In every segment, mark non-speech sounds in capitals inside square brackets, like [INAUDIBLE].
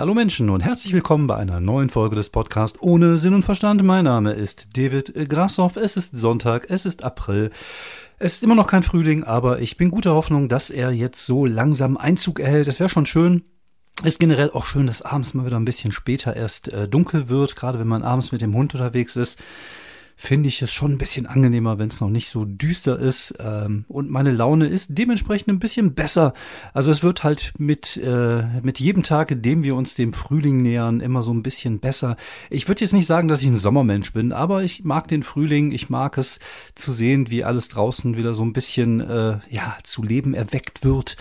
Hallo Menschen und herzlich willkommen bei einer neuen Folge des Podcasts ohne Sinn und Verstand. Mein Name ist David Grassoff. Es ist Sonntag, es ist April. Es ist immer noch kein Frühling, aber ich bin guter Hoffnung, dass er jetzt so langsam Einzug erhält. Es wäre schon schön. Ist generell auch schön, dass abends mal wieder ein bisschen später erst äh, dunkel wird, gerade wenn man abends mit dem Hund unterwegs ist finde ich es schon ein bisschen angenehmer, wenn es noch nicht so düster ist. Ähm, und meine Laune ist dementsprechend ein bisschen besser. Also es wird halt mit, äh, mit jedem Tag, in dem wir uns dem Frühling nähern, immer so ein bisschen besser. Ich würde jetzt nicht sagen, dass ich ein Sommermensch bin, aber ich mag den Frühling. Ich mag es zu sehen, wie alles draußen wieder so ein bisschen äh, ja, zu Leben erweckt wird.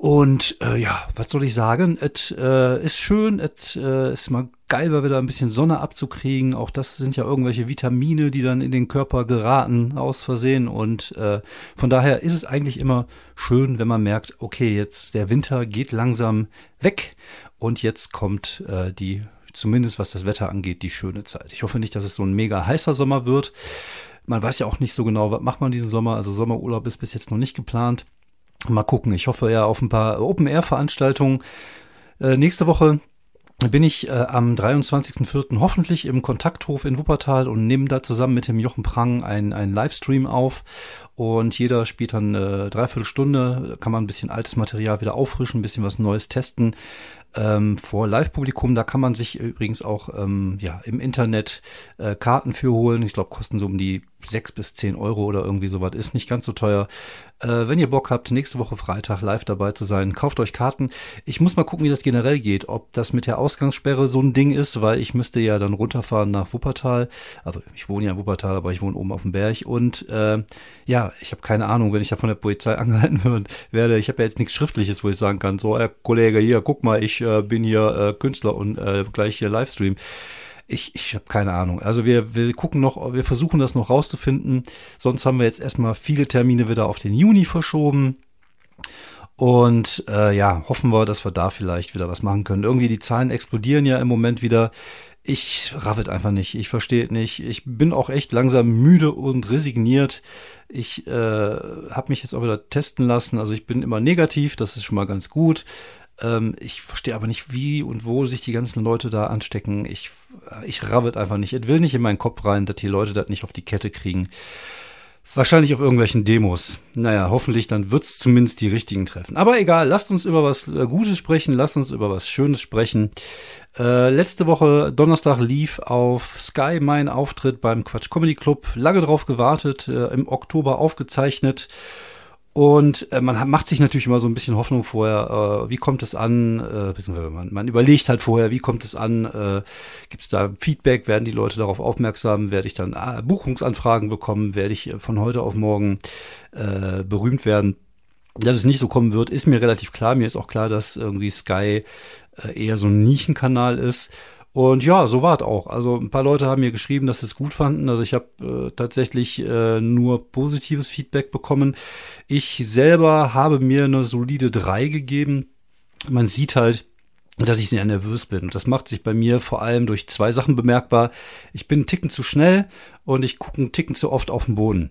Und äh, ja, was soll ich sagen? Es äh, ist schön, es äh, ist mal geil, wir da ein bisschen Sonne abzukriegen. Auch das sind ja irgendwelche Vitamine, die dann in den Körper geraten aus Versehen. Und äh, von daher ist es eigentlich immer schön, wenn man merkt, okay, jetzt der Winter geht langsam weg und jetzt kommt äh, die, zumindest was das Wetter angeht, die schöne Zeit. Ich hoffe nicht, dass es so ein mega heißer Sommer wird. Man weiß ja auch nicht so genau, was macht man diesen Sommer. Also Sommerurlaub ist bis jetzt noch nicht geplant. Mal gucken. Ich hoffe ja auf ein paar Open-Air-Veranstaltungen. Äh, nächste Woche bin ich äh, am 23.04. hoffentlich im Kontakthof in Wuppertal und nehme da zusammen mit dem Jochen Prang einen Livestream auf. Und jeder spielt dann äh, dreiviertel Stunde, kann man ein bisschen altes Material wieder auffrischen, ein bisschen was Neues testen ähm, vor Live-Publikum. Da kann man sich übrigens auch ähm, ja, im Internet äh, Karten für holen. Ich glaube, kosten so um die sechs bis zehn Euro oder irgendwie sowas. Ist nicht ganz so teuer. Äh, wenn ihr Bock habt, nächste Woche Freitag live dabei zu sein, kauft euch Karten. Ich muss mal gucken, wie das generell geht. Ob das mit der Ausgangssperre so ein Ding ist, weil ich müsste ja dann runterfahren nach Wuppertal. Also ich wohne ja in Wuppertal, aber ich wohne oben auf dem Berg. Und äh, ja, ich habe keine Ahnung, wenn ich da von der Polizei [LAUGHS] angehalten werde. Ich habe ja jetzt nichts Schriftliches, wo ich sagen kann, so, Herr Kollege, hier, guck mal, ich äh, bin hier äh, Künstler und äh, gleich hier Livestream. Ich, ich habe keine Ahnung. Also wir, wir gucken noch, wir versuchen das noch rauszufinden. Sonst haben wir jetzt erstmal viele Termine wieder auf den Juni verschoben. Und äh, ja, hoffen wir, dass wir da vielleicht wieder was machen können. Irgendwie die Zahlen explodieren ja im Moment wieder. Ich raffet einfach nicht. Ich verstehe nicht. Ich bin auch echt langsam müde und resigniert. Ich äh, habe mich jetzt auch wieder testen lassen. Also ich bin immer negativ. Das ist schon mal ganz gut. Ähm, ich verstehe aber nicht, wie und wo sich die ganzen Leute da anstecken. Ich, ich rabbet einfach nicht. Es will nicht in meinen Kopf rein, dass die Leute das nicht auf die Kette kriegen. Wahrscheinlich auf irgendwelchen Demos. Naja, hoffentlich dann wird's zumindest die richtigen treffen. Aber egal, lasst uns über was äh, Gutes sprechen, lasst uns über was Schönes sprechen. Äh, letzte Woche Donnerstag lief auf Sky mein Auftritt beim Quatsch Comedy Club. Lange drauf gewartet, äh, im Oktober aufgezeichnet. Und äh, man macht sich natürlich immer so ein bisschen Hoffnung vorher, äh, wie kommt es an, äh, man, man überlegt halt vorher, wie kommt es an, äh, gibt es da Feedback, werden die Leute darauf aufmerksam, werde ich dann äh, Buchungsanfragen bekommen, werde ich äh, von heute auf morgen äh, berühmt werden. Dass es nicht so kommen wird, ist mir relativ klar. Mir ist auch klar, dass irgendwie Sky äh, eher so ein Nischenkanal ist. Und ja, so war es auch. Also ein paar Leute haben mir geschrieben, dass sie es gut fanden. Also ich habe äh, tatsächlich äh, nur positives Feedback bekommen. Ich selber habe mir eine solide 3 gegeben. Man sieht halt, dass ich sehr nervös bin. Und das macht sich bei mir vor allem durch zwei Sachen bemerkbar. Ich bin einen Ticken zu schnell und ich gucke einen Ticken zu oft auf den Boden.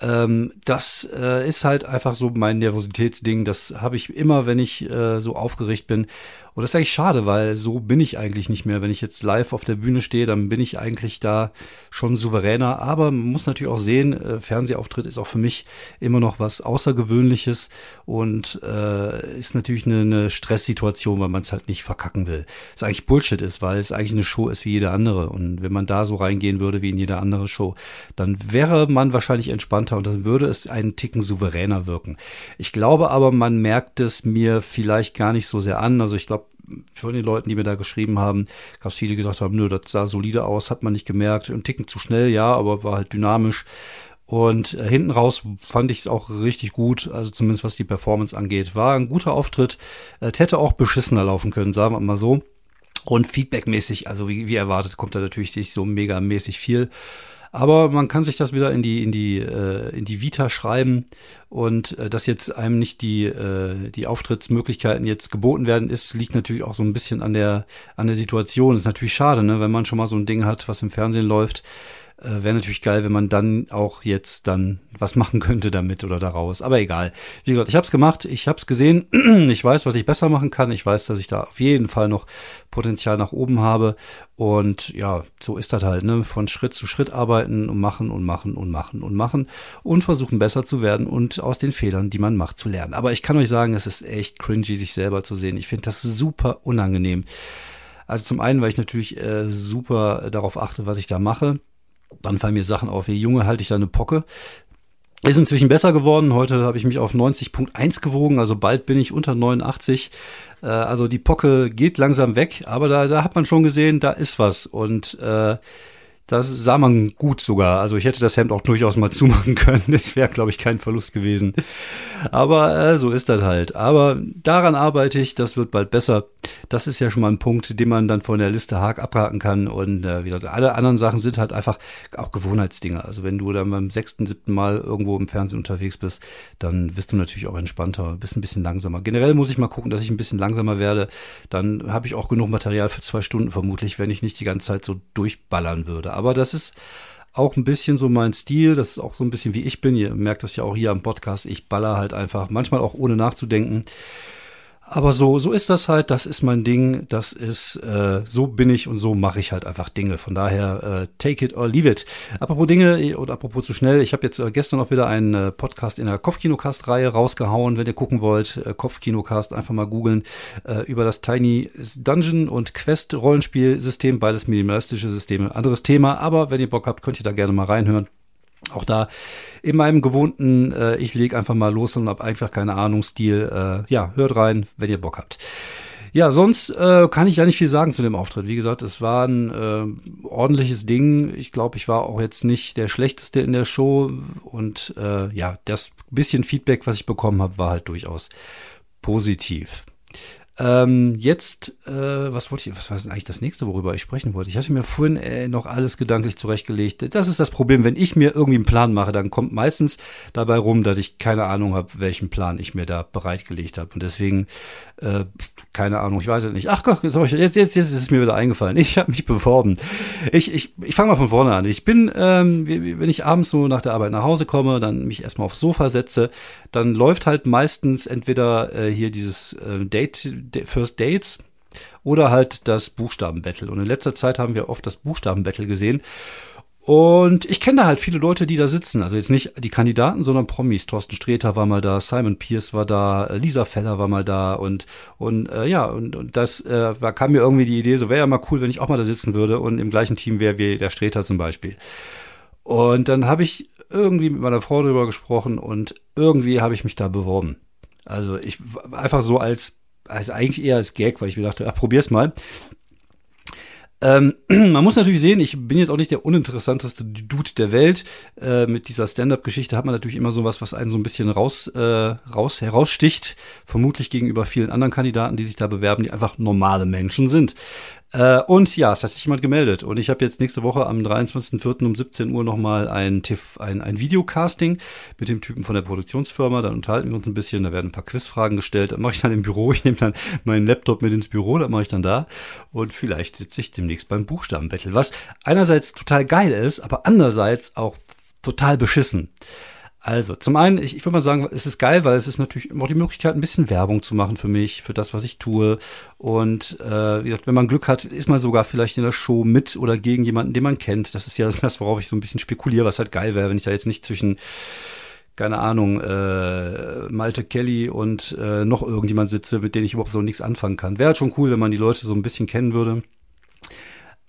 Ähm, das äh, ist halt einfach so mein Nervositätsding. Das habe ich immer, wenn ich äh, so aufgeregt bin. Und das ist eigentlich schade, weil so bin ich eigentlich nicht mehr. Wenn ich jetzt live auf der Bühne stehe, dann bin ich eigentlich da schon souveräner. Aber man muss natürlich auch sehen, äh, Fernsehauftritt ist auch für mich immer noch was Außergewöhnliches und äh, ist natürlich eine, eine Stresssituation, weil man es halt nicht verkacken will. Was eigentlich Bullshit ist, weil es eigentlich eine Show ist wie jede andere. Und wenn man da so reingehen würde wie in jede andere Show, dann wäre man wahrscheinlich entspannter und dann würde es einen Ticken souveräner wirken. Ich glaube aber, man merkt es mir vielleicht gar nicht so sehr an. Also ich glaube, von den Leuten, die mir da geschrieben haben, gab es viele, die gesagt haben, nö, das sah solide aus, hat man nicht gemerkt. Ein Ticken zu schnell, ja, aber war halt dynamisch. Und äh, hinten raus fand ich es auch richtig gut, also zumindest was die Performance angeht. War ein guter Auftritt. Äh, hätte auch beschissener laufen können, sagen wir mal so. Und feedbackmäßig, also wie, wie erwartet, kommt da natürlich nicht so megamäßig viel. Aber man kann sich das wieder in die, in die, äh, in die Vita schreiben und äh, dass jetzt einem nicht die, äh, die Auftrittsmöglichkeiten jetzt geboten werden ist, liegt natürlich auch so ein bisschen an der, an der Situation. Ist natürlich schade, ne, wenn man schon mal so ein Ding hat, was im Fernsehen läuft Äh, Wäre natürlich geil, wenn man dann auch jetzt dann was machen könnte damit oder daraus. Aber egal. Wie gesagt, ich habe es gemacht, ich habe es gesehen, [CLEARS THROAT] ich weiß, was ich besser machen kann. Ich weiß, dass ich da auf jeden Fall noch Potenzial nach oben habe. Und ja, so ist das halt, ne? Von Schritt zu Schritt arbeiten und machen und machen und machen und machen und versuchen besser zu werden und aus den Fehlern, die man macht, zu lernen. Aber ich kann euch sagen, es ist echt cringy, sich selber zu sehen. Ich finde das super unangenehm. Also zum einen, weil ich natürlich äh, super darauf achte, was ich da mache. Dann fallen mir Sachen auf, wie Junge halte ich da eine Pocke. Ist inzwischen besser geworden. Heute habe ich mich auf 90.1 gewogen, also bald bin ich unter 89. Äh, also die Pocke geht langsam weg, aber da, da hat man schon gesehen, da ist was. Und äh, das sah man gut sogar. Also ich hätte das Hemd auch durchaus mal [LAUGHS] zumachen können. Das wäre, glaube ich, kein Verlust gewesen. Aber äh, so ist das halt. Aber daran arbeite ich. Das wird bald besser. Das ist ja schon mal ein Punkt, den man dann von der Liste Haag abhaken kann. Und äh, wie gesagt, alle anderen Sachen sind halt einfach auch Gewohnheitsdinge. Also wenn du dann beim sechsten, siebten Mal irgendwo im Fernsehen unterwegs bist, dann bist du natürlich auch entspannter, bist ein bisschen langsamer. Generell muss ich mal gucken, dass ich ein bisschen langsamer werde. Dann habe ich auch genug Material für zwei Stunden vermutlich, wenn ich nicht die ganze Zeit so durchballern würde aber das ist auch ein bisschen so mein Stil. Das ist auch so ein bisschen wie ich bin. Ihr merkt das ja auch hier am Podcast. Ich baller halt einfach, manchmal auch ohne nachzudenken. Aber so, so ist das halt, das ist mein Ding, das ist, äh, so bin ich und so mache ich halt einfach Dinge. Von daher, äh, take it or leave it. Apropos Dinge und apropos zu schnell, ich habe jetzt äh, gestern auch wieder einen äh, Podcast in der Kopfkinocast-Reihe rausgehauen. Wenn ihr gucken wollt, äh, Kopfkinocast einfach mal googeln, äh, über das Tiny Dungeon und Quest Rollenspielsystem, beides minimalistische Systeme, anderes Thema. Aber wenn ihr Bock habt, könnt ihr da gerne mal reinhören. Auch da in meinem gewohnten, äh, ich lege einfach mal los und habe einfach keine Ahnung, Stil. Äh, ja, hört rein, wenn ihr Bock habt. Ja, sonst äh, kann ich ja nicht viel sagen zu dem Auftritt. Wie gesagt, es war ein äh, ordentliches Ding. Ich glaube, ich war auch jetzt nicht der Schlechteste in der Show. Und äh, ja, das bisschen Feedback, was ich bekommen habe, war halt durchaus positiv. Ähm, jetzt, äh, was wollte ich, was war denn eigentlich das nächste, worüber ich sprechen wollte? Ich hatte mir vorhin äh, noch alles gedanklich zurechtgelegt. Das ist das Problem, wenn ich mir irgendwie einen Plan mache, dann kommt meistens dabei rum, dass ich keine Ahnung habe, welchen Plan ich mir da bereitgelegt habe. Und deswegen, äh, keine Ahnung, ich weiß es nicht. Ach Gott, jetzt, jetzt, jetzt ist es mir wieder eingefallen. Ich habe mich beworben. Ich, ich, ich fange mal von vorne an. Ich bin, ähm, wenn ich abends so nach der Arbeit nach Hause komme, dann mich erstmal aufs Sofa setze, dann läuft halt meistens entweder äh, hier dieses äh, Date First Dates oder halt das Buchstabenbattle. Und in letzter Zeit haben wir oft das Buchstabenbattle gesehen. Und ich kenne da halt viele Leute, die da sitzen. Also jetzt nicht die Kandidaten, sondern Promis. Thorsten Sträter war mal da, Simon Pierce war da, Lisa Feller war mal da und und äh, ja und, und das äh, war, kam mir irgendwie die Idee, so wäre ja mal cool, wenn ich auch mal da sitzen würde und im gleichen Team wäre wie der Sträter zum Beispiel. Und dann habe ich irgendwie mit meiner Frau darüber gesprochen und irgendwie habe ich mich da beworben. Also ich einfach so als also eigentlich eher als Gag, weil ich mir dachte, ach, probier's mal. Ähm, [CLEARS THROAT] man muss natürlich sehen, ich bin jetzt auch nicht der uninteressanteste Dude der Welt. Äh, mit dieser Stand-up-Geschichte hat man natürlich immer sowas, was einen so ein bisschen raus, äh, raus heraussticht. Vermutlich gegenüber vielen anderen Kandidaten, die sich da bewerben, die einfach normale Menschen sind. Äh, und ja, es hat sich jemand gemeldet. Und ich habe jetzt nächste Woche am 23.04. um 17 Uhr nochmal ein, ein, ein Videocasting mit dem Typen von der Produktionsfirma. Dann unterhalten wir uns ein bisschen, da werden ein paar Quizfragen gestellt. Dann mache ich dann im Büro, ich nehme dann meinen Laptop mit ins Büro, dann mache ich dann da. Und vielleicht sitze ich demnächst beim Buchstabenbattle. Was einerseits total geil ist, aber andererseits auch total beschissen. Also, zum einen, ich, ich würde mal sagen, es ist geil, weil es ist natürlich immer die Möglichkeit, ein bisschen Werbung zu machen für mich, für das, was ich tue. Und äh, wie gesagt, wenn man Glück hat, ist man sogar vielleicht in der Show mit oder gegen jemanden, den man kennt. Das ist ja das, worauf ich so ein bisschen spekuliere, was halt geil wäre, wenn ich da jetzt nicht zwischen keine Ahnung, äh, Malte Kelly und äh, noch irgendjemand sitze, mit denen ich überhaupt so nichts anfangen kann. Wäre halt schon cool, wenn man die Leute so ein bisschen kennen würde.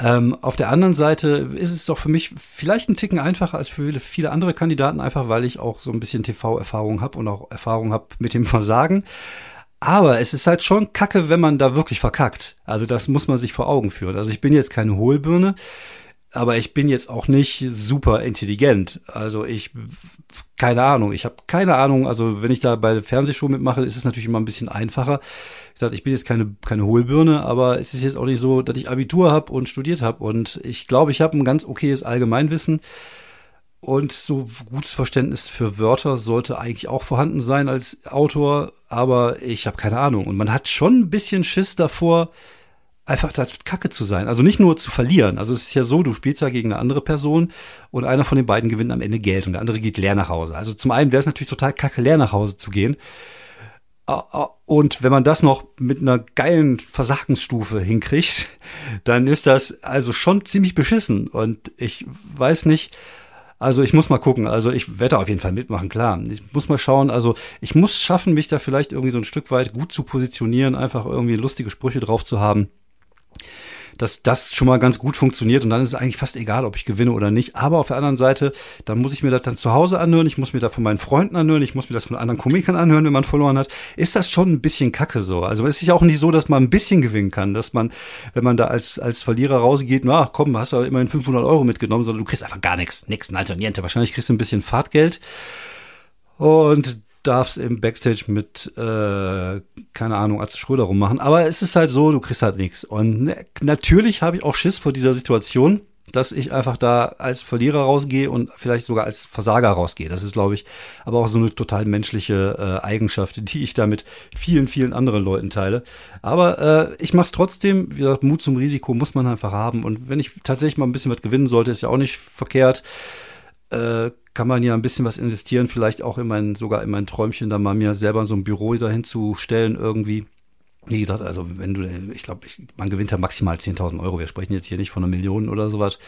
Ähm, auf der anderen Seite ist es doch für mich vielleicht ein Ticken einfacher als für viele andere Kandidaten, einfach weil ich auch so ein bisschen TV-Erfahrung habe und auch Erfahrung habe mit dem Versagen. Aber es ist halt schon kacke, wenn man da wirklich verkackt. Also das muss man sich vor Augen führen. Also ich bin jetzt keine Hohlbirne, aber ich bin jetzt auch nicht super intelligent. Also ich keine Ahnung. Ich habe keine Ahnung. Also wenn ich da bei der Fernsehshow mitmache, ist es natürlich immer ein bisschen einfacher. Ich gesagt, ich bin jetzt keine keine Hohlbirne, aber es ist jetzt auch nicht so, dass ich Abitur habe und studiert habe. Und ich glaube, ich habe ein ganz okayes Allgemeinwissen. Und so gutes Verständnis für Wörter sollte eigentlich auch vorhanden sein als Autor, aber ich habe keine Ahnung. Und man hat schon ein bisschen Schiss davor, einfach das Kacke zu sein. Also nicht nur zu verlieren. Also es ist ja so, du spielst ja gegen eine andere Person und einer von den beiden gewinnt am Ende Geld und der andere geht leer nach Hause. Also zum einen wäre es natürlich total kacke, leer nach Hause zu gehen. Und wenn man das noch mit einer geilen Versagensstufe hinkriegt, [LAUGHS] dann ist das also schon ziemlich beschissen. Und ich weiß nicht, also ich muss mal gucken. Also ich werde auf jeden Fall mitmachen, klar. Ich muss mal schauen. Also ich muss schaffen, mich da vielleicht irgendwie so ein Stück weit gut zu positionieren, einfach irgendwie lustige Sprüche drauf zu haben dass das schon mal ganz gut funktioniert und dann ist es eigentlich fast egal, ob ich gewinne oder nicht. Aber auf der anderen Seite, dann muss ich mir das dann zu Hause anhören, ich muss mir das von meinen Freunden anhören, ich muss mir das von anderen Komikern anhören, wenn man verloren hat. Ist das schon ein bisschen kacke so? Also es ist ja auch nicht so, dass man ein bisschen gewinnen kann, dass man, wenn man da als, als Verlierer rausgeht, na komm, hast du immerhin 500 Euro mitgenommen, sondern du kriegst einfach gar nichts, nix, alter niente. Wahrscheinlich kriegst du ein bisschen Fahrtgeld. Und darfst im Backstage mit, äh, keine Ahnung, als Schröder rummachen. Aber es ist halt so, du kriegst halt nichts. Und ne, natürlich habe ich auch Schiss vor dieser Situation, dass ich einfach da als Verlierer rausgehe und vielleicht sogar als Versager rausgehe. Das ist, glaube ich, aber auch so eine total menschliche äh, Eigenschaft, [LAUGHS] die ich da mit vielen, vielen anderen Leuten teile. Aber äh, ich mache es trotzdem. Wie gesagt, Mut zum Risiko muss man einfach haben. Und wenn ich tatsächlich mal ein bisschen was gewinnen sollte, ist ja auch nicht verkehrt. Äh, kann man ja ein bisschen was investieren, vielleicht auch in mein, sogar in mein Träumchen, da mal mir selber so ein Büro dahin zu stellen irgendwie. Wie gesagt, also wenn du, ich glaube, man gewinnt ja maximal 10.000 Euro. Wir sprechen jetzt hier nicht von einer Million oder sowas.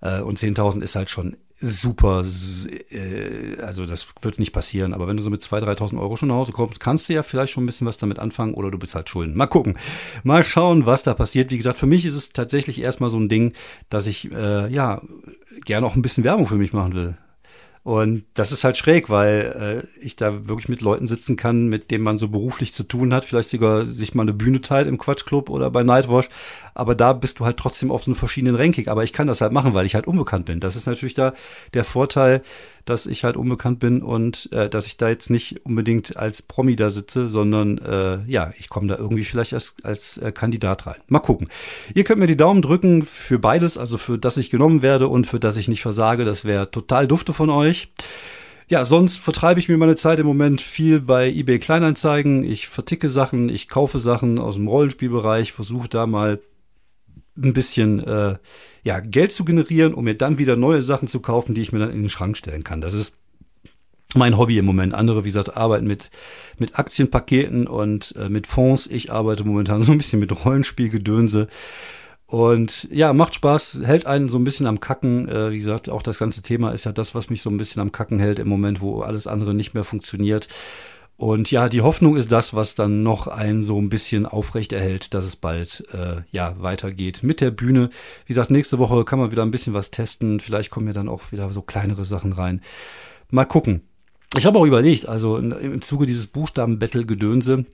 Äh, und 10.000 ist halt schon super. Äh, also das wird nicht passieren. Aber wenn du so mit 2.000, 3.000 Euro schon nach Hause kommst, kannst du ja vielleicht schon ein bisschen was damit anfangen oder du bist halt Schulden. Mal gucken. Mal schauen, was da passiert. Wie gesagt, für mich ist es tatsächlich erstmal so ein Ding, dass ich, äh, ja, gerne auch ein bisschen Werbung für mich machen will. Und das ist halt schräg, weil äh, ich da wirklich mit Leuten sitzen kann, mit denen man so beruflich zu tun hat, vielleicht sogar sich mal eine Bühne teilt im Quatschclub oder bei Nightwash. Aber da bist du halt trotzdem auf so einem verschiedenen Ranking. Aber ich kann das halt machen, weil ich halt unbekannt bin. Das ist natürlich da der Vorteil, dass ich halt unbekannt bin und äh, dass ich da jetzt nicht unbedingt als Promi da sitze, sondern äh, ja, ich komme da irgendwie vielleicht als, als äh, Kandidat rein. Mal gucken. Ihr könnt mir die Daumen drücken für beides, also für das ich genommen werde und für das ich nicht versage. Das wäre total dufte von euch. Ja, sonst vertreibe ich mir meine Zeit im Moment viel bei eBay Kleinanzeigen. Ich verticke Sachen, ich kaufe Sachen aus dem Rollenspielbereich, versuche da mal ein bisschen äh, ja, Geld zu generieren, um mir dann wieder neue Sachen zu kaufen, die ich mir dann in den Schrank stellen kann. Das ist mein Hobby im Moment. Andere, wie gesagt, arbeiten mit, mit Aktienpaketen und äh, mit Fonds. Ich arbeite momentan [LAUGHS] so ein bisschen mit Rollenspielgedönse. Und ja, macht Spaß, hält einen so ein bisschen am Kacken. Äh, wie gesagt, auch das ganze Thema ist ja das, was mich so ein bisschen am Kacken hält im Moment, wo alles andere nicht mehr funktioniert. Und ja, die Hoffnung ist das, was dann noch einen so ein bisschen aufrecht erhält, dass es bald äh, ja weitergeht mit der Bühne. Wie gesagt, nächste Woche kann man wieder ein bisschen was testen. Vielleicht kommen ja dann auch wieder so kleinere Sachen rein. Mal gucken. Ich habe auch überlegt, also im Zuge dieses Buchstaben-Battle-Gedönse,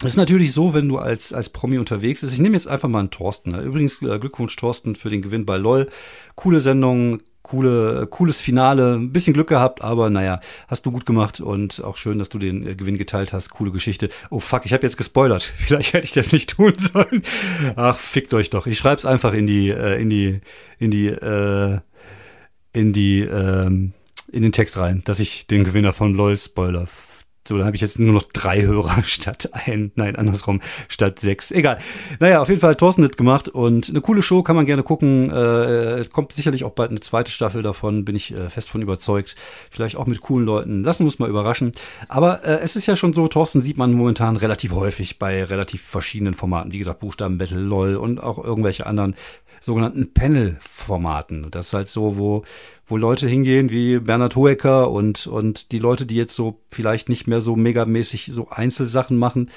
es ist natürlich so, wenn du als, als Promi unterwegs bist. Ich nehme jetzt einfach mal einen Thorsten. Übrigens, äh, Glückwunsch Thorsten für den Gewinn bei LOL. Coole Sendung, coole, cooles Finale, ein bisschen Glück gehabt, aber naja, hast du gut gemacht und auch schön, dass du den äh, Gewinn geteilt hast. Coole Geschichte. Oh fuck, ich habe jetzt gespoilert. [LAUGHS] Vielleicht hätte ich das nicht tun [LAUGHS] sollen. Ach, fickt euch doch. Ich schreib's einfach in die, äh, in die, in die, äh, in die, ähm, in den Text rein, dass ich den Gewinner von LOL spoiler. So, dann habe ich jetzt nur noch drei Hörer [LAUGHS] statt ein, nein, andersrum, statt sechs. Egal. Naja, auf jeden Fall Thorsten hat gemacht und eine coole Show, kann man gerne gucken. Äh, kommt sicherlich auch bald eine zweite Staffel davon, bin ich äh, fest von überzeugt. Vielleicht auch mit coolen Leuten. Lassen wir uns mal überraschen. Aber äh, es ist ja schon so, Thorsten sieht man momentan relativ häufig bei relativ verschiedenen Formaten. Wie gesagt, Buchstaben Battle, LOL und auch irgendwelche anderen sogenannten Panel-Formaten. Das ist halt so, wo, wo Leute hingehen wie Bernhard Hoeker und, und die Leute, die jetzt so vielleicht nicht mehr so megamäßig so Einzelsachen machen,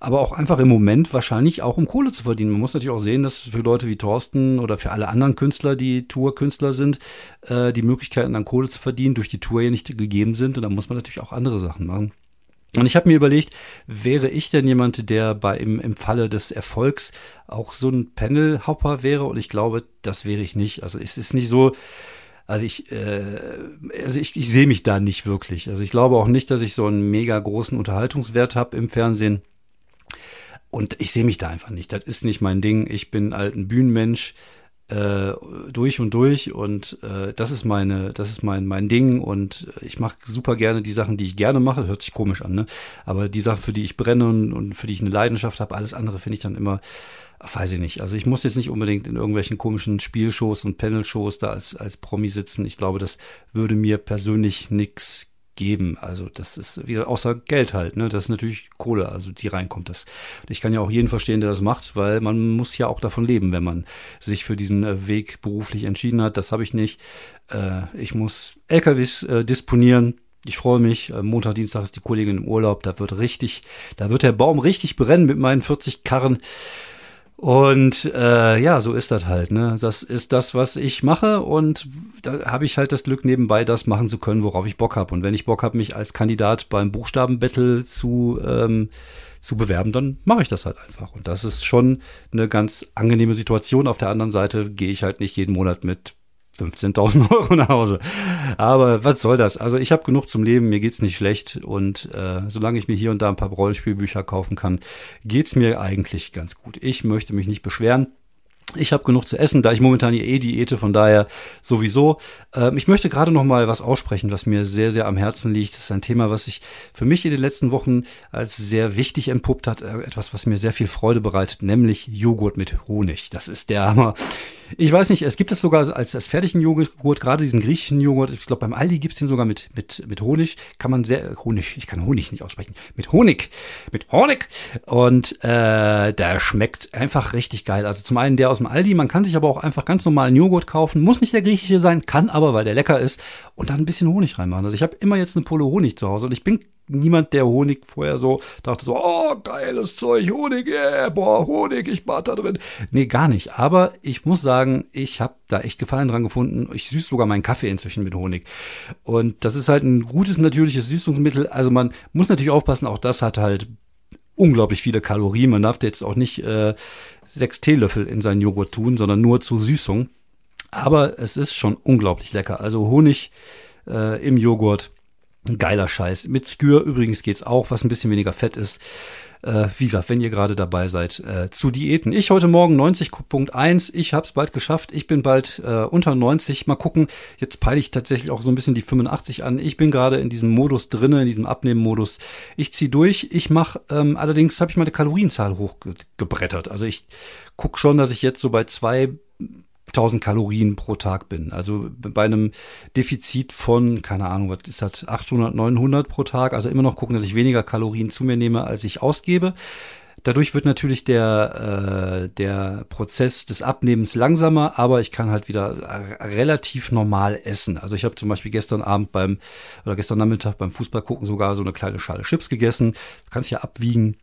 aber auch einfach im Moment wahrscheinlich auch um Kohle zu verdienen. Man muss natürlich auch sehen, dass für Leute wie Thorsten oder für alle anderen Künstler, die Tourkünstler sind, äh, die Möglichkeiten an Kohle zu verdienen durch die Tour ja nicht gegeben sind. Und da muss man natürlich auch andere Sachen machen. Und ich habe mir überlegt, wäre ich denn jemand, der bei im, im Falle des Erfolgs auch so ein Panel-Hopper wäre? Und ich glaube, das wäre ich nicht. Also es ist nicht so, also ich, äh, also ich, ich sehe mich da nicht wirklich. Also ich glaube auch nicht, dass ich so einen mega großen Unterhaltungswert habe im Fernsehen. Und ich sehe mich da einfach nicht. Das ist nicht mein Ding. Ich bin halt ein Bühnenmensch. Äh, durch und durch und äh, das ist meine, das ist mein, mein Ding und ich mache super gerne die Sachen, die ich gerne mache. hört sich komisch an, ne? Aber die Sachen, für die ich brenne und, und für die ich eine Leidenschaft habe, alles andere finde ich dann immer, weiß ich nicht. Also ich muss jetzt nicht unbedingt in irgendwelchen komischen Spielshows und Panel-Shows da als, als Promi sitzen. Ich glaube, das würde mir persönlich nichts geben. Also das ist wieder außer Geld halt, ne? Das ist natürlich Kohle, also die reinkommt. Das. Ich kann ja auch jeden verstehen, der das macht, weil man muss ja auch davon leben, wenn man sich für diesen äh, Weg beruflich entschieden hat. Das habe ich nicht. Äh, ich muss LKWs äh, disponieren. Ich freue mich. Montag, Dienstag ist die Kollegin im Urlaub. Da wird richtig, da wird der Baum richtig brennen mit meinen 40 Karren. Und äh, ja, so ist das halt. Ne? Das ist das, was ich mache und da habe ich halt das Glück, nebenbei das machen zu können, worauf ich Bock habe. Und wenn ich Bock habe, mich als Kandidat beim Buchstabenbattle zu, ähm, zu bewerben, dann mache ich das halt einfach. Und das ist schon eine ganz angenehme Situation. Auf der anderen Seite gehe ich halt nicht jeden Monat mit 15.000 [LAUGHS] Euro nach Hause. Aber was soll das? Also ich habe genug zum Leben, mir geht's nicht schlecht und äh, solange ich mir hier und da ein paar Rollenspielbücher kaufen kann, geht's mir eigentlich ganz gut. Ich möchte mich nicht beschweren. Ich habe genug zu essen, da ich momentan hier eh diete, von daher sowieso. Ähm, ich möchte gerade noch mal was aussprechen, was mir sehr, sehr am Herzen liegt. Das ist ein Thema, was sich für mich in den letzten Wochen als sehr wichtig entpuppt hat. Äh, etwas, was mir sehr viel Freude bereitet, nämlich Joghurt mit Honig. Das ist der Hammer. Ich weiß nicht, es gibt es sogar als, als fertigen Joghurt, gerade diesen griechischen Joghurt. Ich glaube, beim Aldi gibt es den sogar mit, mit, mit Honig. Kann man sehr, Honig, ich kann Honig nicht aussprechen. Mit Honig. Mit Honig. Und äh, der schmeckt einfach richtig geil. Also zum einen der aus dem Aldi, man kann sich aber auch einfach ganz normalen Joghurt kaufen. Muss nicht der griechische sein, kann aber, weil der lecker ist. Und dann ein bisschen Honig reinmachen. Also ich habe immer jetzt eine Pulle Honig zu Hause und ich bin niemand, der Honig vorher so dachte so, oh, geiles Zeug, Honig, yeah, boah, Honig, ich bad da drin. Nee, gar nicht. Aber ich muss sagen, ich habe da echt Gefallen dran gefunden. Ich süße sogar meinen Kaffee inzwischen mit Honig. Und das ist halt ein gutes, natürliches Süßungsmittel. Also man muss natürlich aufpassen, auch das hat halt unglaublich viele Kalorien. Man darf jetzt auch nicht äh, sechs Teelöffel in seinen Joghurt tun, sondern nur zur Süßung. Aber es ist schon unglaublich lecker. Also Honig äh, im Joghurt geiler Scheiß. Mit Skür übrigens geht's auch, was ein bisschen weniger fett ist. Äh, wie gesagt, wenn ihr gerade dabei seid, äh, zu Diäten. Ich heute Morgen 90.1. Ich hab's bald geschafft. Ich bin bald äh, unter 90. Mal gucken. Jetzt peile ich tatsächlich auch so ein bisschen die 85 an. Ich bin gerade in diesem Modus drinne, in diesem Abnehmen-Modus. Ich zieh durch. Ich mache, ähm, allerdings habe ich meine Kalorienzahl hochgebrettert. Also ich guck schon, dass ich jetzt so bei zwei 1000 Kalorien pro Tag bin. Also bei einem Defizit von, keine Ahnung, was ist das, 800, 900 pro Tag. Also immer noch gucken, dass ich weniger Kalorien zu mir nehme, als ich ausgebe. Dadurch wird natürlich der, äh, der Prozess des Abnehmens langsamer, aber ich kann halt wieder relativ normal essen. Also ich habe zum Beispiel gestern Abend beim oder gestern Nachmittag beim Fußball gucken sogar so eine kleine Schale Chips gegessen. Du kannst ja abwiegen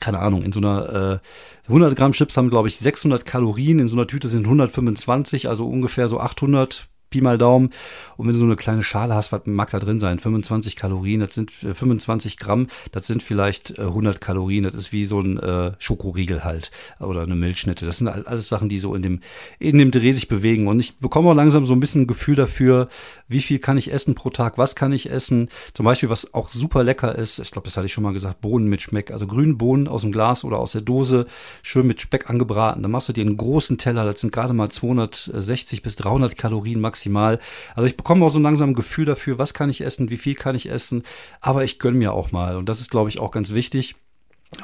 keine Ahnung, in so einer äh, 100 Gramm Chips haben, glaube ich, 600 Kalorien, in so einer Tüte sind 125, also ungefähr so 800 Pi mal Daumen. Und wenn du so eine kleine Schale hast, was mag da drin sein? 25 Kalorien, das sind 25 äh, Gramm, das sind vielleicht 100 äh, Kalorien. Das ist wie so ein äh, Schokoriegel halt oder eine Milchschnitte. Das sind alles Sachen, die so in dem, in dem Dreh sich bewegen. Und ich bekomme auch langsam so ein bisschen ein Gefühl dafür, wie viel kann ich essen pro Tag, was kann ich essen. Zum Beispiel, was auch super lecker ist, ich glaube, das hatte ich schon mal gesagt, Bohnen mit Schmeck. Also grüne Bohnen aus dem Glas oder aus der Dose, schön mit Speck angebraten. Dann machst du dir einen großen Teller, das sind gerade mal 260 bis 300 Kalorien maximal maximal. Also ich bekomme auch so langsam ein Gefühl dafür, was kann ich essen, wie viel kann ich essen, aber ich gönne mir auch mal. Und das ist, glaube ich, auch ganz wichtig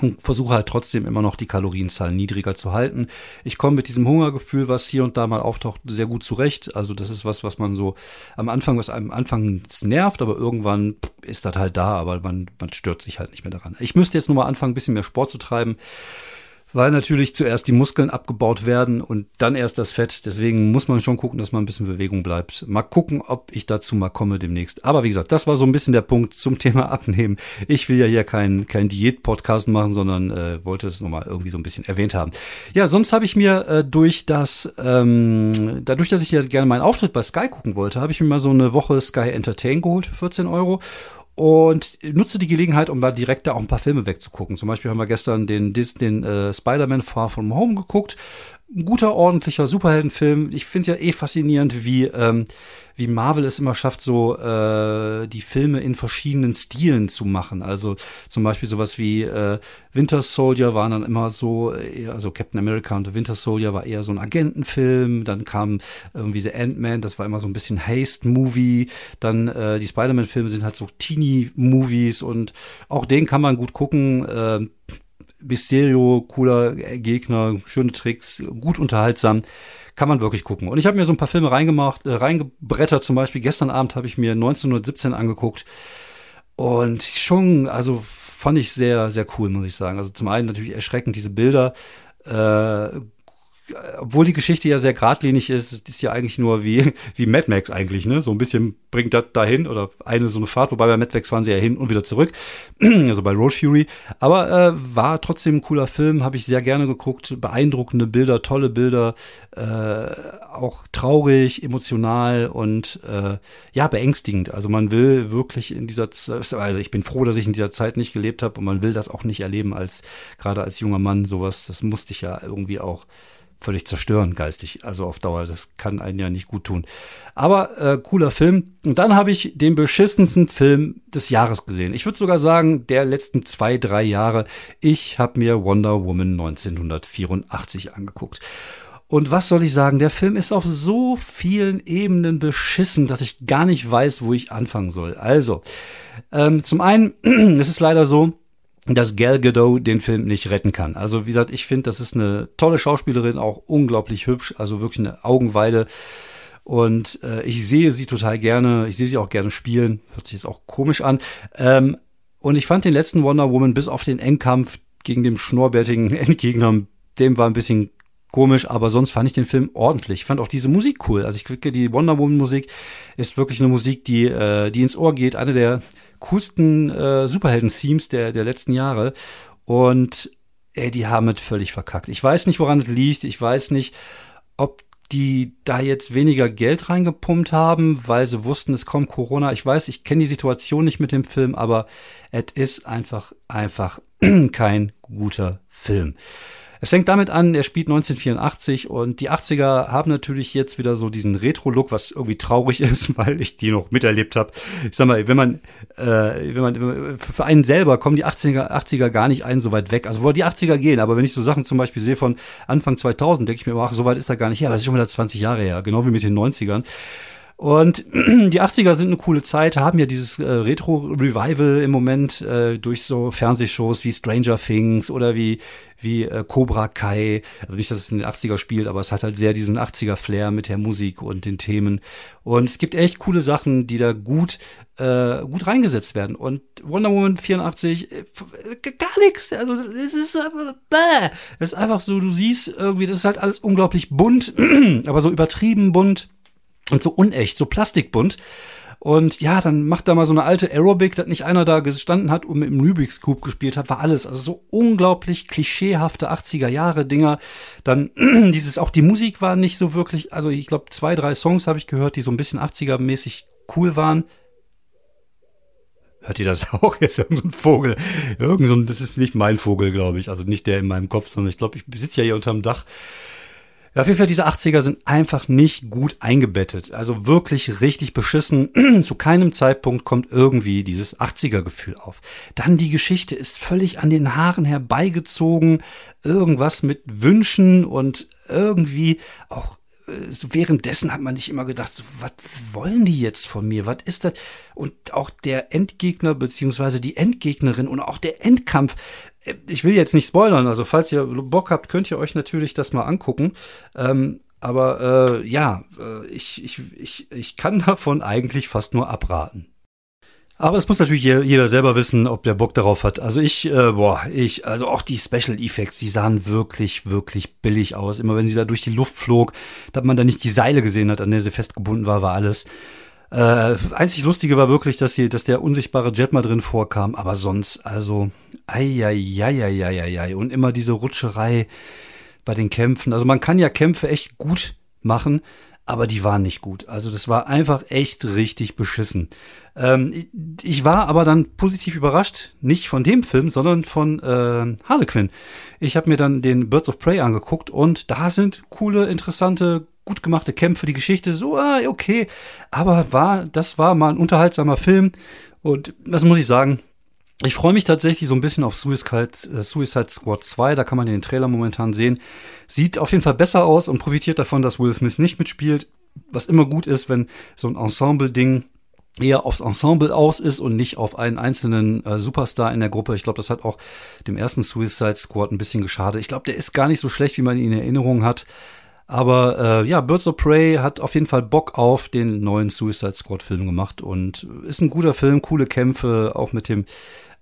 und versuche halt trotzdem immer noch die Kalorienzahl niedriger zu halten. Ich komme mit diesem Hungergefühl, was hier und da mal auftaucht, sehr gut zurecht. Also das ist was, was man so am Anfang, was einem anfangs nervt, aber irgendwann ist das halt da, aber man, man stört sich halt nicht mehr daran. Ich müsste jetzt nochmal anfangen, ein bisschen mehr Sport zu treiben weil natürlich zuerst die Muskeln abgebaut werden und dann erst das Fett. Deswegen muss man schon gucken, dass man ein bisschen Bewegung bleibt. Mal gucken, ob ich dazu mal komme demnächst. Aber wie gesagt, das war so ein bisschen der Punkt zum [LAUGHS] Thema Abnehmen. Ich will ja hier keinen kein Diät-Podcast machen, sondern äh, wollte es nochmal irgendwie so ein bisschen erwähnt haben. Ja, sonst habe ich mir äh, durch das, ähm, dadurch, dass ich ja gerne meinen Auftritt bei Sky gucken wollte, habe ich mir mal so eine Woche Sky Entertain geholt für 14 Euro und nutze die Gelegenheit, um da direkt da auch ein paar Filme wegzugucken. Zum Beispiel haben wir gestern den, den äh, Spider-Man Far From Home geguckt. Ein guter, ordentlicher Superheldenfilm. Ich finde es ja eh faszinierend, wie, ähm, wie Marvel es immer schafft, so äh, die Filme in verschiedenen Stilen zu machen. Also zum Beispiel sowas wie äh, Winter Soldier waren dann immer so, also Captain America und Winter Soldier war eher so ein Agentenfilm. Dann kam irgendwie The Ant-Man, das war immer so ein bisschen Haste-Movie. Dann äh, die Spider-Man-Filme sind halt so Teenie-Movies und auch den kann man gut gucken. Äh, Mysterio, cooler Gegner, schöne Tricks, gut unterhaltsam. Kann man wirklich gucken. Und ich habe mir so ein paar Filme reingemacht, äh, reingebrettert. Zum Beispiel gestern Abend habe ich mir 1917 angeguckt. Und schon, also fand ich sehr, sehr cool, muss ich sagen. Also zum einen natürlich erschreckend diese Bilder, äh, obwohl die Geschichte ja sehr geradlinig ist, ist ja eigentlich nur wie, [LAUGHS] wie Mad Max eigentlich, ne? So ein bisschen bringt das dahin oder eine so eine Fahrt, wobei bei Mad Max fahren sie ja hin und wieder zurück, [CLEARS THROAT] also bei Road Fury. Aber äh, war trotzdem ein cooler Film, habe ich sehr gerne geguckt, beeindruckende Bilder, tolle Bilder, äh, auch traurig, emotional und äh, ja, beängstigend. Also man will wirklich in dieser Zeit, also ich bin froh, dass ich in dieser Zeit nicht gelebt habe und man will das auch nicht erleben als, gerade als junger Mann, sowas, das musste ich ja irgendwie auch völlig zerstören geistig. Also auf Dauer, das kann einen ja nicht gut tun. Aber äh, cooler Film. Und dann habe ich den beschissensten Film des Jahres gesehen. Ich würde sogar sagen, der letzten zwei, drei Jahre. Ich habe mir Wonder Woman 1984 angeguckt. Und was soll ich sagen? Der Film ist auf so vielen Ebenen beschissen, dass ich gar nicht weiß, wo ich anfangen soll. Also, ähm, zum einen, [CLEARS THROAT] es ist leider so, dass Gal Gadot den Film nicht retten kann. Also wie gesagt, ich finde, das ist eine tolle Schauspielerin, auch unglaublich hübsch, also wirklich eine Augenweide. Und äh, ich sehe sie total gerne, ich sehe sie auch gerne spielen, hört sich jetzt auch komisch an. Ähm, und ich fand den letzten Wonder Woman bis auf den Endkampf gegen den schnorbärtigen [LAUGHS] Endgegner, dem war ein bisschen komisch, aber sonst fand ich den Film ordentlich. Ich fand auch diese Musik cool. Also ich finde, die Wonder Woman Musik ist wirklich eine Musik, die, äh, die ins Ohr geht. Eine der coolsten äh, Superhelden-Themes der, der letzten Jahre. Und ey, die haben es völlig verkackt. Ich weiß nicht, woran es liegt. Ich weiß nicht, ob die da jetzt weniger Geld reingepumpt haben, weil sie wussten, es kommt Corona. Ich weiß, ich kenne die Situation nicht mit dem Film, aber es ist einfach, einfach [CLEARS THROAT] kein guter Film. Es fängt damit an, er spielt 1984 und die 80er haben natürlich jetzt wieder so diesen Retro-Look, was irgendwie traurig [LAUGHS] ist, weil ich die noch miterlebt habe. Ich sag mal, wenn man, äh, wenn man, für einen selber kommen die 80er, 80er gar nicht einen so weit weg. Also wo die 80er gehen, aber wenn ich so Sachen zum Beispiel sehe von Anfang 2000, denke ich mir, ach, so weit ist er gar nicht her, aber das ist schon wieder 20 Jahre her, genau wie mit den 90ern. Und [CLEARS THROAT] die 80er sind eine coole Zeit, haben ja dieses äh, Retro-Revival im Moment äh, durch so Fernsehshows wie Stranger Things oder wie, wie äh, Cobra Kai. Also nicht, dass es in den 80er spielt, aber es hat halt sehr diesen 80er-Flair mit der Musik und den Themen. Und es gibt echt coole Sachen, die da gut, äh, gut reingesetzt werden. Und Wonder Woman 84, äh, gar nichts. Also es ist, äh, es ist einfach so, du siehst irgendwie, das ist halt alles unglaublich bunt, [CLEARS THROAT] aber so übertrieben bunt und so unecht, so plastikbunt. Und ja, dann macht da mal so eine alte Aerobic, dass nicht einer da gestanden hat und mit dem Rubik's Cube gespielt hat, war alles. Also so unglaublich klischeehafte 80er Jahre Dinger. Dann [CLEARS THROAT] dieses, auch die Musik war nicht so wirklich, also ich glaube zwei, drei Songs habe ich gehört, die so ein bisschen 80er mäßig cool waren. Hört ihr das [LAUGHS] auch? Jetzt irgend so ein Vogel. Irgend so ein, das ist nicht mein Vogel, glaube ich. Also nicht der in meinem Kopf, sondern ich glaube, ich sitze ja hier unterm Dach. Ja, auf jeden Fall, diese 80er sind einfach nicht gut eingebettet. Also wirklich richtig beschissen. [CLEARS THROAT] Zu keinem Zeitpunkt kommt irgendwie dieses 80er-Gefühl auf. Dann die Geschichte ist völlig an den Haaren herbeigezogen. Irgendwas mit Wünschen und irgendwie auch so währenddessen hat man nicht immer gedacht, so, was wollen die jetzt von mir? Was ist das? Und auch der Endgegner beziehungsweise die Endgegnerin und auch der Endkampf. Ich will jetzt nicht spoilern, also falls ihr Bock habt, könnt ihr euch natürlich das mal angucken. Ähm, aber äh, ja, äh, ich, ich, ich, ich kann [LAUGHS] davon eigentlich fast nur abraten. Aber es muss natürlich jeder selber wissen, ob der Bock darauf hat. Also ich, äh, boah, ich, also auch die Special Effects, die sahen wirklich, wirklich billig aus. Immer wenn sie da durch die Luft flog, dass man da nicht die Seile gesehen hat, an der sie festgebunden war, war alles. Äh, einzig Lustige war wirklich, dass, die, dass der unsichtbare Jet mal drin vorkam. Aber sonst, also, ei, Und immer diese Rutscherei bei den Kämpfen. Also man kann ja Kämpfe echt gut machen, aber die waren nicht gut. Also das war einfach echt richtig beschissen. Ähm, ich, ich, war aber dann positiv überrascht, nicht von dem Film, sondern von äh, Harlequin. Ich habe mir dann den Birds of Prey angeguckt und da sind coole, interessante, gut gemachte Kämpfe, die Geschichte so, ah, okay. Aber war, das war mal ein unterhaltsamer Film und das muss ich sagen, ich freue mich tatsächlich so ein bisschen auf Suicide, äh, Squad 2. Da kann man den Trailer momentan sehen. Sieht auf jeden Fall besser aus und profitiert davon, dass Will Smith nicht mitspielt. Was immer gut ist, wenn so ein Ensemble-Ding eher aufs Ensemble aus ist und nicht auf einen einzelnen äh, Superstar in der Gruppe. Ich glaube, das hat auch dem ersten Suicide Squad ein bisschen geschadet. Ich glaube, der ist gar nicht so schlecht, wie man ihn in Erinnerung hat. Aber äh, ja, Birds of Prey hat auf jeden Fall Bock auf den neuen Suicide Squad Film gemacht und ist ein guter Film, coole Kämpfe, auch mit dem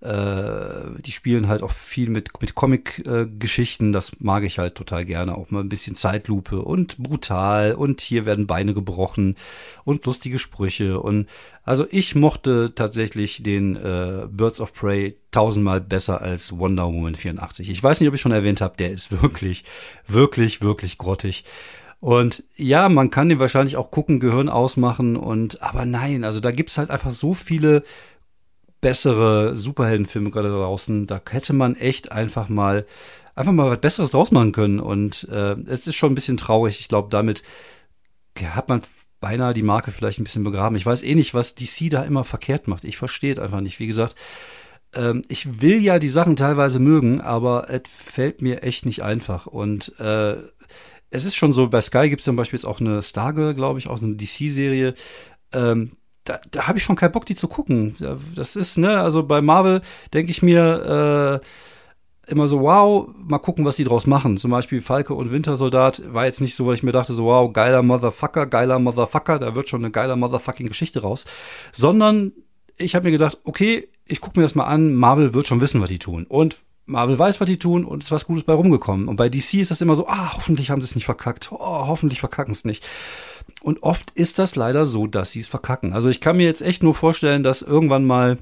die spielen halt auch viel mit, mit Comic-Geschichten. das mag ich halt total gerne. Auch mal ein bisschen Zeitlupe und brutal und hier werden Beine gebrochen und lustige Sprüche. Und also ich mochte tatsächlich den äh, Birds of Prey tausendmal besser als Wonder Woman 84. Ich weiß nicht, ob ich schon erwähnt habe, der ist wirklich, wirklich, wirklich grottig. Und ja, man kann den wahrscheinlich auch gucken, Gehirn ausmachen und aber nein, also da gibt's halt einfach so viele bessere Superheldenfilme gerade draußen. Da hätte man echt einfach mal einfach mal was Besseres draus machen können. Und äh, es ist schon ein bisschen traurig. Ich glaube, damit hat man beinahe die Marke vielleicht ein bisschen begraben. Ich weiß eh nicht, was DC da immer verkehrt macht. Ich verstehe es einfach nicht. Wie gesagt, ähm, ich will ja die Sachen teilweise mögen, aber es fällt mir echt nicht einfach. Und äh, es ist schon so, bei Sky gibt es zum Beispiel jetzt auch eine Stargirl, glaube ich, aus einer DC-Serie. Ähm, da, da habe ich schon keinen Bock, die zu gucken. Das ist, ne, also bei Marvel denke ich mir äh, immer so, wow, mal gucken, was die draus machen. Zum Beispiel Falke und Wintersoldat war jetzt nicht so, weil ich mir dachte, so, wow, geiler Motherfucker, geiler Motherfucker, da wird schon eine geiler Motherfucking Geschichte raus. Sondern ich habe mir gedacht, okay, ich gucke mir das mal an, Marvel wird schon wissen, was die tun. Und Marvel weiß, was die tun und ist was Gutes bei rumgekommen. Und bei DC ist das immer so, ah, hoffentlich haben sie es nicht verkackt. Oh, hoffentlich verkacken es nicht. Und oft ist das leider so, dass sie es verkacken. Also ich kann mir jetzt echt nur vorstellen, dass irgendwann mal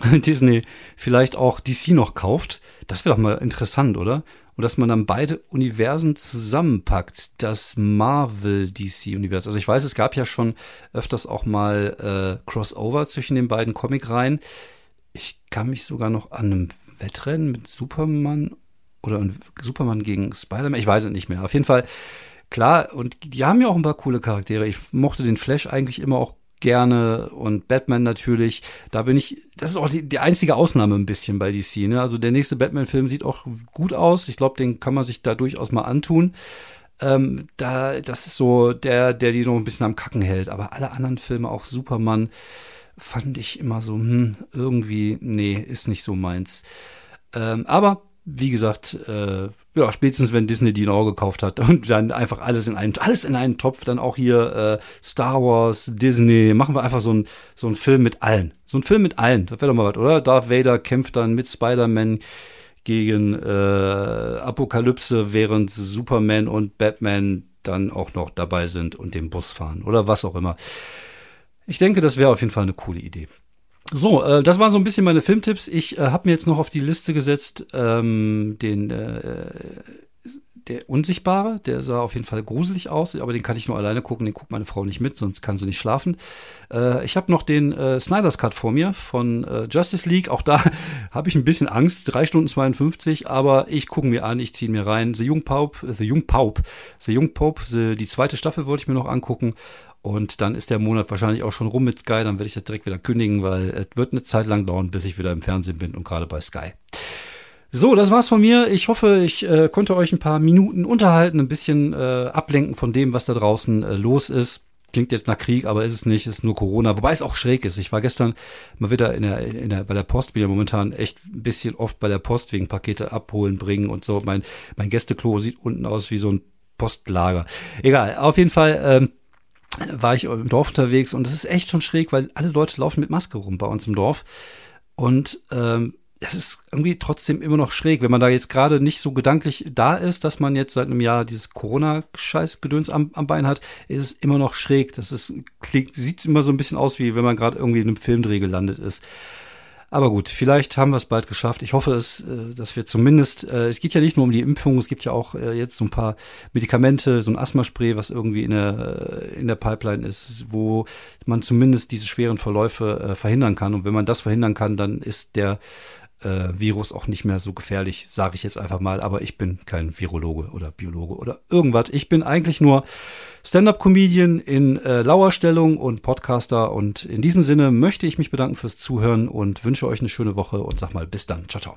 [LAUGHS] Disney vielleicht auch DC noch kauft. Das wäre doch mal interessant, oder? Und dass man dann beide Universen zusammenpackt, das Marvel-DC-Universum. Also ich weiß, es gab ja schon öfters auch mal äh, Crossover zwischen den beiden Comic-Reihen. Ich kann mich sogar noch an einem Wettrennen mit Superman oder Superman gegen Spider-Man, ich weiß es nicht mehr. Auf jeden Fall klar, und die haben ja auch ein paar coole Charaktere. Ich mochte den Flash eigentlich immer auch gerne und Batman natürlich. Da bin ich, das ist auch die, die einzige Ausnahme ein bisschen bei DC. Ne? Also der nächste Batman-Film sieht auch gut aus. Ich glaube, den kann man sich da durchaus mal antun. Ähm, da, das ist so der, der die noch ein bisschen am Kacken hält. Aber alle anderen Filme, auch Superman, fand ich immer so, hm, irgendwie, nee, ist nicht so meins. Ähm, aber wie gesagt, äh, ja, spätestens wenn Disney die noch gekauft hat und dann einfach alles in einen, alles in einen Topf, dann auch hier äh, Star Wars, Disney, machen wir einfach so ein so Film mit allen. So ein Film mit allen, das wäre doch mal was, oder? Darth Vader kämpft dann mit Spider-Man gegen äh, Apokalypse, während Superman und Batman dann auch noch dabei sind und den Bus fahren oder was auch immer. Ich denke, das wäre auf jeden Fall eine coole Idee. So, äh, das waren so ein bisschen meine Filmtipps. Ich äh, habe mir jetzt noch auf die Liste gesetzt ähm, den äh, der Unsichtbare, der sah auf jeden Fall gruselig aus, aber den kann ich nur alleine gucken, den guckt meine Frau nicht mit, sonst kann sie nicht schlafen. Äh, ich habe noch den äh, Snyder's Cut vor mir von äh, Justice League, auch da [LAUGHS] habe ich ein bisschen Angst, drei Stunden 52, aber ich gucke mir an, ich ziehe mir rein. The Young Pope, The Young Pope, The Young Pope, the, die zweite Staffel wollte ich mir noch angucken und dann ist der Monat wahrscheinlich auch schon rum mit Sky. Dann werde ich das direkt wieder kündigen, weil es wird eine Zeit lang dauern, bis ich wieder im Fernsehen bin und gerade bei Sky. So, das war's von mir. Ich hoffe, ich äh, konnte euch ein paar Minuten unterhalten, ein bisschen äh, ablenken von dem, was da draußen äh, los ist. Klingt jetzt nach Krieg, aber ist es nicht, ist nur Corona, wobei es auch schräg ist. Ich war gestern mal wieder in der, in der, bei der Post, bin ja momentan echt ein bisschen oft bei der Post wegen Pakete abholen, bringen und so. Mein, mein Gästeklo sieht unten aus wie so ein Postlager. Egal, auf jeden Fall, ähm, war ich im Dorf unterwegs und das ist echt schon schräg, weil alle Leute laufen mit Maske rum bei uns im Dorf. Und ähm, das ist irgendwie trotzdem immer noch schräg, wenn man da jetzt gerade nicht so gedanklich da ist, dass man jetzt seit einem Jahr dieses Corona-Scheiß-Gedöns am, am Bein hat, ist es immer noch schräg. Das ist, klingt, sieht immer so ein bisschen aus, wie wenn man gerade irgendwie in einem Filmdreh gelandet ist. Aber gut, vielleicht haben wir es bald geschafft. Ich hoffe es, äh, dass wir zumindest, äh, es geht ja nicht nur um die Impfung, es gibt ja auch äh, jetzt so ein paar Medikamente, so ein Asthmaspray, was irgendwie in der, in der Pipeline ist, wo man zumindest diese schweren Verläufe verhindern kann. Und wenn man das verhindern kann, dann ist der Virus auch nicht mehr so gefährlich, sage ich jetzt einfach mal. Aber ich bin kein Virologe oder Biologe oder irgendwas. Ich bin eigentlich nur Stand-up-Comedian in äh, Lauerstellung und Podcaster. Und in diesem Sinne möchte ich mich bedanken fürs Zuhören und wünsche euch eine schöne Woche und sag mal bis dann. Ciao, ciao.